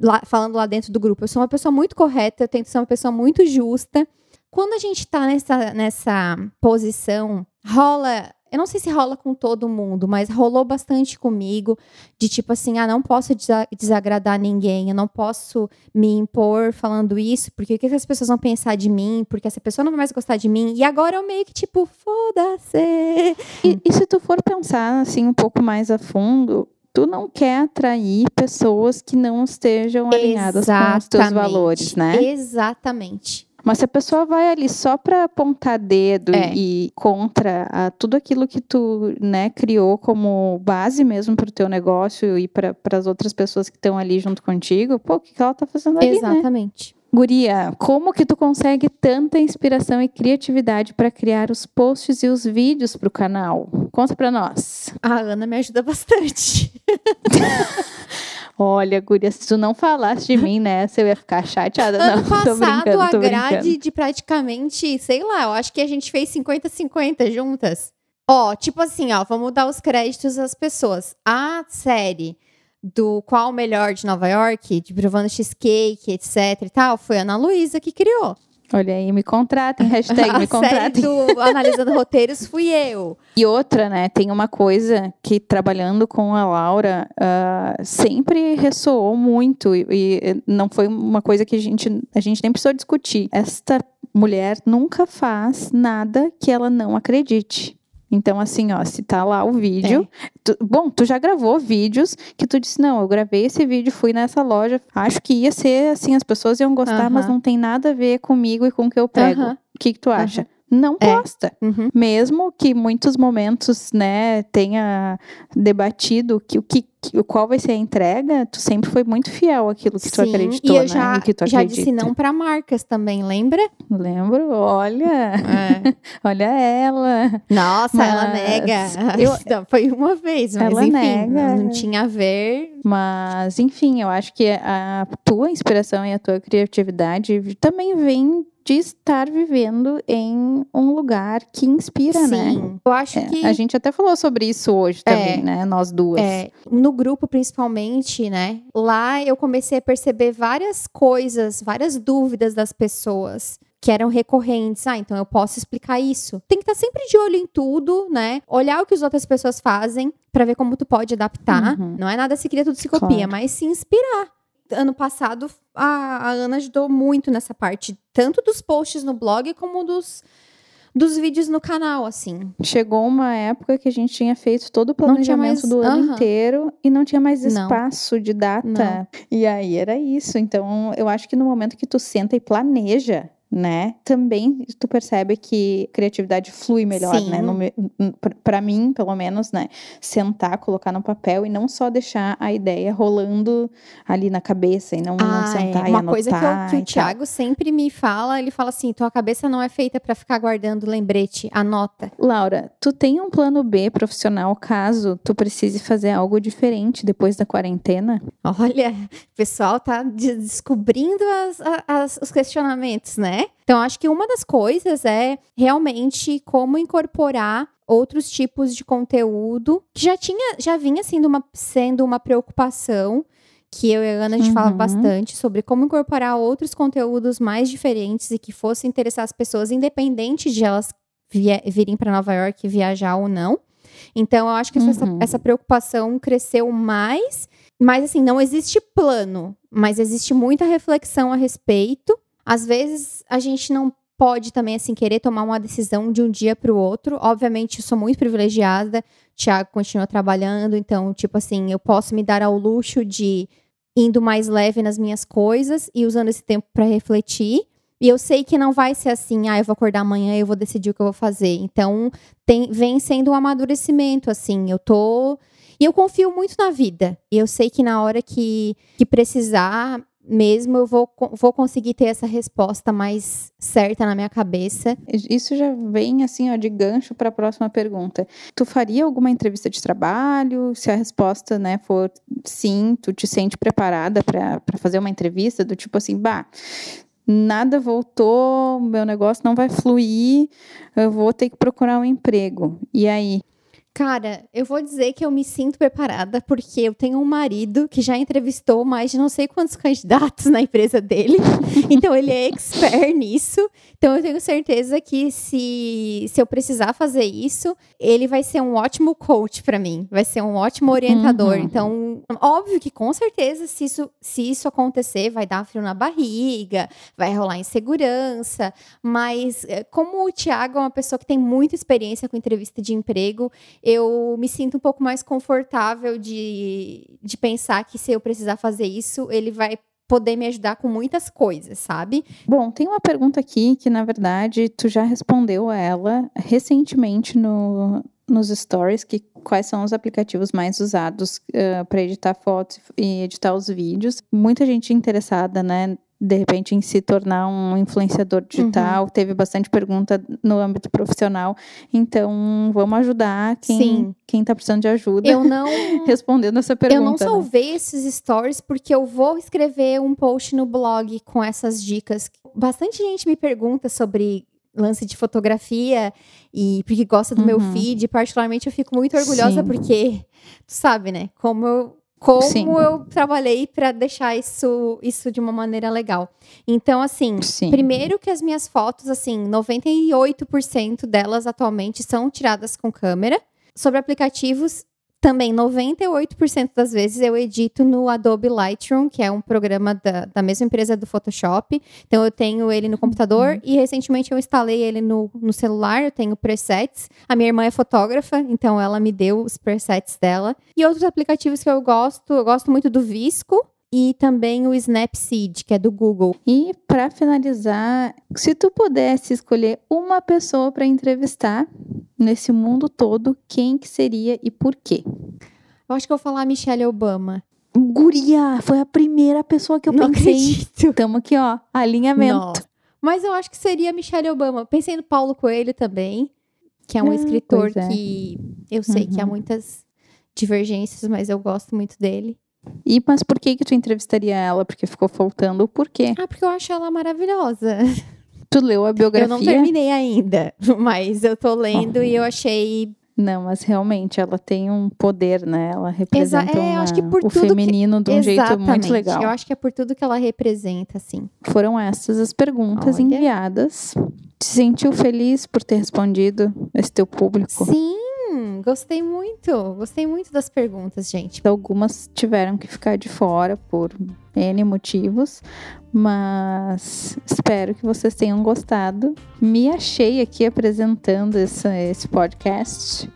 lá, falando lá dentro do grupo, eu sou uma pessoa muito correta, eu tento ser uma pessoa muito justa. Quando a gente tá nessa, nessa posição, rola. Eu não sei se rola com todo mundo, mas rolou bastante comigo. De tipo assim, ah, não posso desagradar ninguém, eu não posso me impor falando isso, porque o que as pessoas vão pensar de mim? Porque essa pessoa não vai mais gostar de mim. E agora eu meio que tipo, foda-se. E, e se tu for pensar assim um pouco mais a fundo, tu não quer atrair pessoas que não estejam alinhadas Exatamente. com os teus valores, né? Exatamente. Mas se a pessoa vai ali só para apontar dedo é. e contra a, tudo aquilo que tu né, criou como base mesmo para o teu negócio e para as outras pessoas que estão ali junto contigo, pô, o que, que ela está fazendo ali, né? Exatamente. Né? Guria, como que tu consegue tanta inspiração e criatividade para criar os posts e os vídeos para o canal? Conta para nós. A Ana me ajuda bastante. Olha, Guria, se tu não falasse de mim nessa, eu ia ficar chateada. Ano não, passado, brincando, a grade de praticamente, sei lá, eu acho que a gente fez 50-50 juntas. Ó, tipo assim, ó, vamos dar os créditos às pessoas. A série do qual o melhor de Nova York, de provando cheesecake, etc e tal, foi a Ana Luísa que criou. Olha aí, me contratem, hashtag me contratem. do Analisando Roteiros fui eu. E outra, né, tem uma coisa que trabalhando com a Laura uh, sempre ressoou muito e, e, não foi uma coisa que a gente, a gente nem precisou discutir. Esta mulher nunca faz nada que ela não acredite. Então, assim, ó, se tá lá o vídeo. É. Tu, bom, tu já gravou vídeos que tu disse: não, eu gravei esse vídeo, fui nessa loja, acho que ia ser assim, as pessoas iam gostar, uh -huh. mas não tem nada a ver comigo e com o que eu pego. Uh -huh. O que, que tu acha? Uh -huh. Não É. posta. Uhum. Mesmo que muitos momentos, né, tenha debatido que o que que- qual vai ser a entrega, tu sempre foi muito fiel àquilo que tu Sim, acreditou, e eu né? já, tu já acredita. disse não para marcas também, lembra? Lembro, olha, olha ela. Nossa, ela Mas nega. eu- Não, foi uma vez, mas Ela enfim, nega. não tinha a ver. Mas, enfim, eu acho que a tua inspiração e a tua criatividade também vem de estar vivendo em um lugar que inspira, né? Sim, eu acho É, que A gente até falou sobre isso hoje também, É. né? Nós duas. É, no grupo, principalmente, né? Lá eu comecei a perceber várias coisas, várias dúvidas das pessoas que eram recorrentes. Ah, então eu posso explicar isso. Tem que estar sempre de olho em tudo, né? Olhar o que as outras pessoas fazem pra ver como tu pode adaptar. Uhum. Não é nada se cria, tudo se copia, Claro. mas se inspirar. Ano passado, a, a Ana ajudou muito nessa parte, tanto dos posts no blog como dos, dos vídeos no canal, assim. Chegou uma época que a gente tinha feito todo o Não planejamento mais- do ano aham. inteiro e não tinha mais Não. espaço de data. Não. E aí era isso. Então, eu acho que no momento que tu senta e planeja, né? Também tu percebe que criatividade flui melhor, Sim. né? No me- n- pra- Pra mim, pelo menos, né? Sentar, colocar no papel e não só deixar a ideia rolando ali na cabeça e não, não Ah, sentar é. e Uma anotar. coisa que, eu- que o. Thiago sempre me fala, ele fala assim, tua cabeça não é feita pra ficar guardando lembrete, anota. Laura, tu tem um plano B profissional caso tu precise fazer algo diferente depois da quarentena? Olha, o pessoal tá de- descobrindo as- as- os questionamentos, né? Então, acho que uma das coisas é realmente como incorporar outros tipos de conteúdo que já tinha, já vinha sendo uma, sendo uma preocupação que eu e a Ana a gente fala Uhum. bastante sobre como incorporar outros conteúdos mais diferentes e que fossem interessar as pessoas, independente de elas virem para Nova York viajar ou não. Então, eu acho que essa, Uhum. essa preocupação cresceu mais. Mas, assim, não existe plano, mas existe muita reflexão a respeito. Às vezes, a gente não pode também, assim, querer tomar uma decisão de um dia para o outro. Obviamente, eu sou muito privilegiada. O Thiago continua trabalhando, então, tipo assim, eu posso me dar ao luxo de indo mais leve nas minhas coisas e usando esse tempo para refletir. E eu sei que não vai ser assim, ah, eu vou acordar amanhã e eu vou decidir o que eu vou fazer. Então, tem, vem sendo um amadurecimento, assim. Eu tô. E eu confio muito na vida. E eu sei que na hora que, que precisar mesmo, eu vou, vou conseguir ter essa resposta mais certa na minha cabeça. Isso já vem assim, ó, de gancho para a próxima pergunta. Tu faria alguma entrevista de trabalho? Se a resposta, né, for sim, tu te sente preparada para fazer uma entrevista do tipo assim, bah, nada voltou, meu negócio não vai fluir, eu vou ter que procurar um emprego. E aí? Cara, eu vou dizer que eu me sinto preparada porque eu tenho um marido que já entrevistou mais de não sei quantos candidatos na empresa dele. então ele é expert nisso. Então eu tenho certeza que se, se eu precisar fazer isso, ele vai ser um ótimo coach para mim, vai ser um ótimo orientador. Uhum. Então, óbvio que com certeza se isso, se isso acontecer, vai dar frio na barriga, vai rolar insegurança, mas eh, como o Thiago é uma pessoa que tem muita experiência com entrevista de emprego, eu me sinto um pouco mais confortável de, de pensar que se eu precisar fazer isso, ele vai poder me ajudar com muitas coisas, sabe? Bom, tem uma pergunta aqui que, na verdade, tu já respondeu a ela recentemente no, nos stories, que quais são os aplicativos mais usados para editar fotos e editar os vídeos. Muita gente interessada, né? De repente, em se tornar um influenciador digital. Teve bastante pergunta no âmbito profissional. Então, vamos ajudar quem, Sim. quem tá precisando de ajuda Eu não respondendo essa pergunta. Eu não né? salvei esses stories porque eu vou escrever um post no blog com essas dicas. Bastante gente me pergunta sobre lance de fotografia e porque gosta do meu Uhum. feed. Particularmente, eu fico muito orgulhosa Sim. porque, tu sabe, né? Como eu, como Sim. eu trabalhei para deixar isso, isso de uma maneira legal. Então, assim, Sim. primeiro que as minhas fotos, assim, 98% delas atualmente são tiradas com câmera. Sobre aplicativos, também 98% das vezes eu edito no Adobe Lightroom, que é um programa da, da mesma empresa do Photoshop. Então eu tenho ele no computador Uhum. e recentemente eu instalei ele no, no celular, eu tenho presets. A minha irmã é fotógrafa, então ela me deu os presets dela. E outros aplicativos que eu gosto, eu gosto muito do Visco. e também o Snapseed, que é do Google. E para finalizar, se tu pudesse escolher uma pessoa para entrevistar nesse mundo todo, quem que seria e por quê? Eu acho que eu vou falar Michelle Obama. Guria, foi a primeira pessoa que eu Não pensei. acredito. Tamo aqui, ó, alinhamento. Nossa. Mas eu acho que seria Michelle Obama. Pensei no Paulo Coelho também, que é um Ah, escritor é. que eu sei que há Uhum. muitas divergências, mas eu gosto muito dele. E mas por que que tu entrevistaria ela? Porque ficou faltando o porquê? Ah, porque eu acho ela maravilhosa. Tu leu a biografia? Eu não terminei ainda, mas eu tô lendo e eu achei. Não, mas realmente ela tem um poder, né? Ela representa é, eu uma- o tudo que- feminino de um jeito muito Exatamente. legal. Eu acho que é por tudo que ela representa, assim. Foram essas as perguntas Olha. enviadas. Te sentiu feliz por ter respondido esse teu público? Sim, gostei muito. Gostei muito das perguntas, gente. Algumas tiveram que ficar de fora por N motivos, mas espero que vocês tenham gostado. Me achei aqui apresentando esse, esse podcast.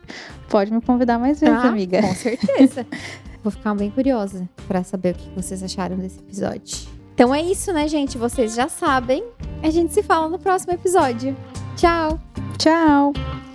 Pode me convidar mais vezes, Ah, amiga. Com certeza. Vou ficar bem curiosa pra saber o que vocês acharam desse episódio. Então é isso, né, gente? Vocês já sabem. A gente se fala no próximo episódio. Tchau! Tchau!